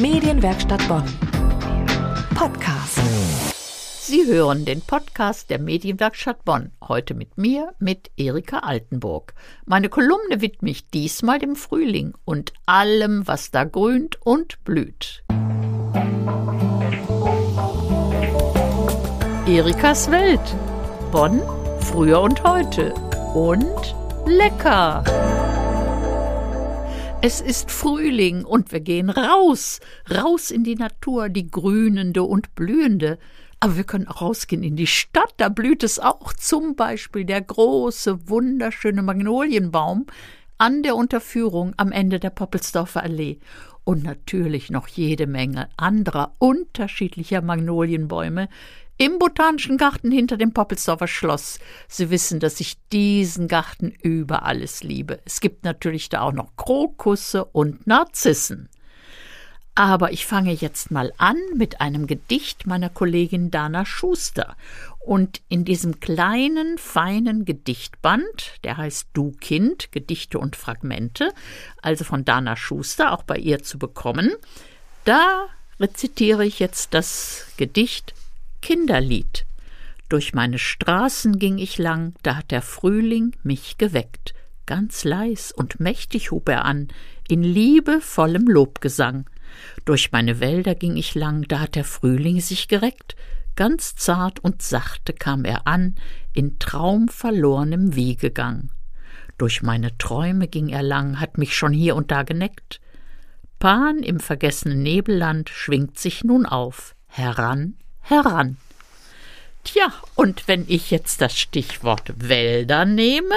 Medienwerkstatt Bonn. Podcast. Sie hören den Podcast der Medienwerkstatt Bonn. Heute mit mir, mit Erika Altenburg. Meine Kolumne widme ich diesmal dem Frühling und allem, was da grünt und blüht. Erikas Welt. Bonn, früher und heute. Und lecker. Es ist Frühling und wir gehen raus, raus in die Natur, die grünende und blühende. Aber wir können auch rausgehen in die Stadt, da blüht es auch, zum Beispiel der große, wunderschöne Magnolienbaum an der Unterführung am Ende der Poppelsdorfer Allee. Und natürlich noch jede Menge anderer unterschiedlicher Magnolienbäume, im Botanischen Garten hinter dem Poppelsdorfer Schloss. Sie wissen, dass ich diesen Garten über alles liebe. Es gibt natürlich da auch noch Krokusse und Narzissen. Aber ich fange jetzt mal an mit einem Gedicht meiner Kollegin Dana Schuster. Und in diesem kleinen, feinen Gedichtband, der heißt Du Kind, Gedichte und Fragmente, also von Dana Schuster, auch bei ihr zu bekommen, da rezitiere ich jetzt das Gedicht Kinderlied. Durch meine Straßen ging ich lang, da hat der Frühling mich geweckt. Ganz leis und mächtig hub er an, in liebevollem Lobgesang. Durch meine Wälder ging ich lang, da hat der Frühling sich gereckt. Ganz zart und sachte kam er an, in traumverlornem Wiegegang. Durch meine Träume ging er lang, hat mich schon hier und da geneckt. Pan im vergessenen Nebelland schwingt sich nun auf, heran, heran. Tja, und wenn ich jetzt das Stichwort Wälder nehme,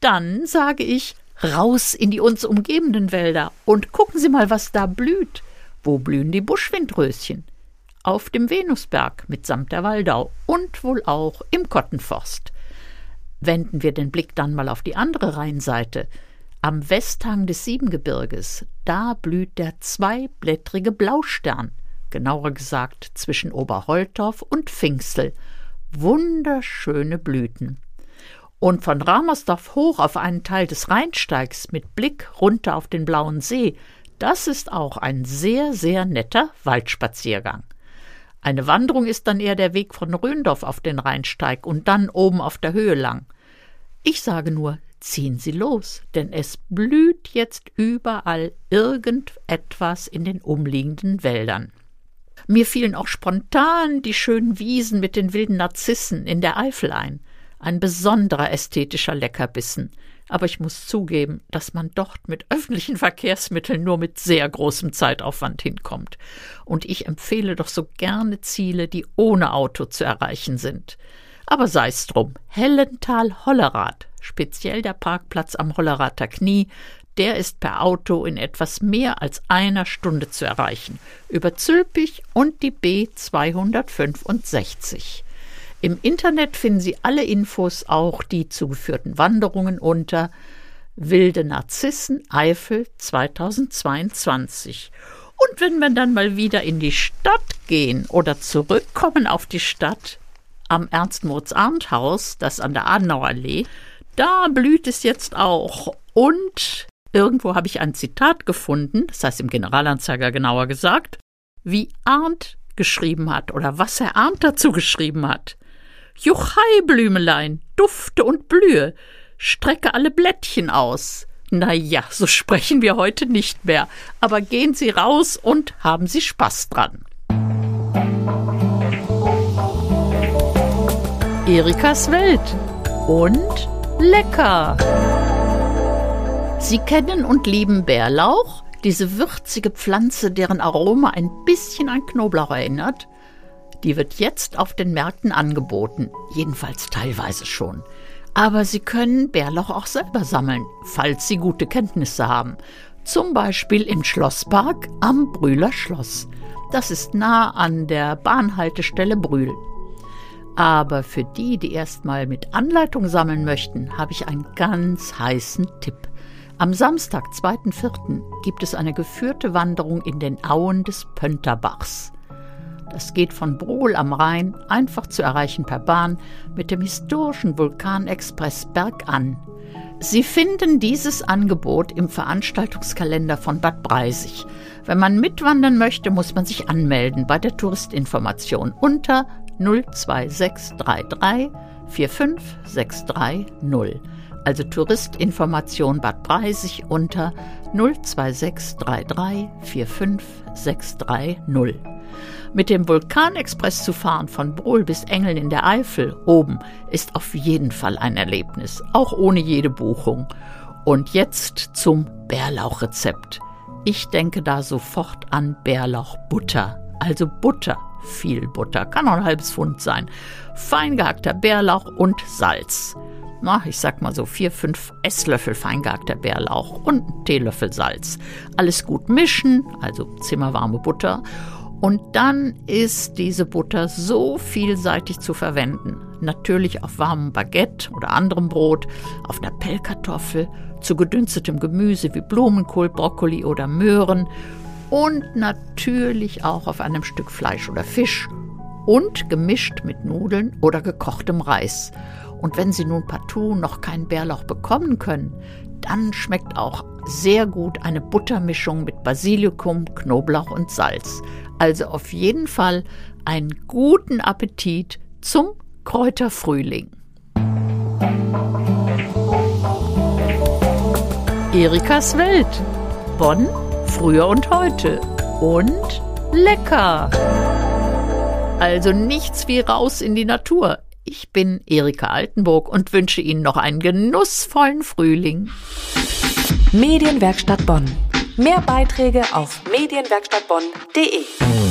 dann sage ich raus in die uns umgebenden Wälder und gucken Sie mal, was da blüht. Wo blühen die Buschwindröschen? Auf dem Venusberg mitsamt der Waldau und wohl auch im Kottenforst. Wenden wir den Blick dann mal auf die andere Rheinseite. Am Westhang des Siebengebirges, da blüht der zweiblättrige Blaustern genauer gesagt zwischen Oberholtorf und Pfingstel. Wunderschöne Blüten. Und von Ramersdorf hoch auf einen Teil des Rheinsteigs mit Blick runter auf den blauen See, das ist auch ein sehr, sehr netter Waldspaziergang. Eine Wanderung ist dann eher der Weg von Röndorf auf den Rheinsteig und dann oben auf der Höhe lang. Ich sage nur, ziehen Sie los, denn es blüht jetzt überall irgendetwas in den umliegenden Wäldern. Mir fielen auch spontan die schönen Wiesen mit den wilden Narzissen in der Eifel ein. Ein besonderer ästhetischer Leckerbissen. Aber ich muss zugeben, dass man dort mit öffentlichen Verkehrsmitteln nur mit sehr großem Zeitaufwand hinkommt. Und ich empfehle doch so gerne Ziele, die ohne Auto zu erreichen sind. Aber sei's drum. Hellental-Hollerath, speziell der Parkplatz am Hollerather Knie, der ist per Auto in etwas mehr als einer Stunde zu erreichen, über Zülpich und die B 265. Im Internet finden Sie alle Infos, auch die zugeführten Wanderungen unter Wilde Narzissen Eifel 2022. Und wenn wir dann mal wieder in die Stadt gehen oder zurückkommen auf die Stadt, am Ernst-Moritz-Arndt-Haus, das an der Adenauerallee, da blüht es jetzt auch. Und Irgendwo habe ich ein Zitat gefunden, das heißt im Generalanzeiger genauer gesagt, wie Arndt geschrieben hat oder was Herr Arndt dazu geschrieben hat. Juchhei, Blümelein, dufte und blühe, strecke alle Blättchen aus. Na ja, so sprechen wir heute nicht mehr, aber gehen Sie raus und haben Sie Spaß dran. Erikas Welt und lecker. Sie kennen und lieben Bärlauch, diese würzige Pflanze, deren Aroma ein bisschen an Knoblauch erinnert. Die wird jetzt auf den Märkten angeboten, jedenfalls teilweise schon. Aber Sie können Bärlauch auch selber sammeln, falls Sie gute Kenntnisse haben. Zum Beispiel im Schlosspark am Brühler Schloss. Das ist nah an der Bahnhaltestelle Brühl. Aber für die, die erstmal mit Anleitung sammeln möchten, habe ich einen ganz heißen Tipp. Am Samstag, 2.4., gibt es eine geführte Wanderung in den Auen des Pönterbachs. Das geht von Brohl am Rhein, einfach zu erreichen per Bahn, mit dem historischen Vulkanexpress bergan. Sie finden dieses Angebot im Veranstaltungskalender von Bad Breisig. Wenn man mitwandern möchte, muss man sich anmelden bei der Touristinformation unter 02633 45630. Also Touristinformation Bad Breisig unter 02633 45630. Mit dem Vulkanexpress zu fahren von Brohl bis Engeln in der Eifel oben ist auf jeden Fall ein Erlebnis, auch ohne jede Buchung. Und jetzt zum Bärlauchrezept. Ich denke da sofort an Bärlauchbutter, also Butter, viel Butter, kann auch ein halbes Pfund sein, fein gehackter Bärlauch und Salz. Na, ich sag mal so vier, fünf Esslöffel feingehackter Bärlauch und einen Teelöffel Salz. Alles gut mischen, also zimmerwarme Butter und dann ist diese Butter so vielseitig zu verwenden. Natürlich auf warmem Baguette oder anderem Brot, auf einer Pellkartoffel, zu gedünstetem Gemüse wie Blumenkohl, Brokkoli oder Möhren und natürlich auch auf einem Stück Fleisch oder Fisch und gemischt mit Nudeln oder gekochtem Reis. Und wenn Sie nun partout noch keinen Bärlauch bekommen können, dann schmeckt auch sehr gut eine Buttermischung mit Basilikum, Knoblauch und Salz. Also auf jeden Fall einen guten Appetit zum Kräuterfrühling. Erikas Welt. Bonn, früher und heute. Und lecker. Also nichts wie raus in die Natur. Ich bin Erika Altenburg und wünsche Ihnen noch einen genussvollen Frühling. Medienwerkstatt Bonn. Mehr Beiträge auf medienwerkstattbonn.de.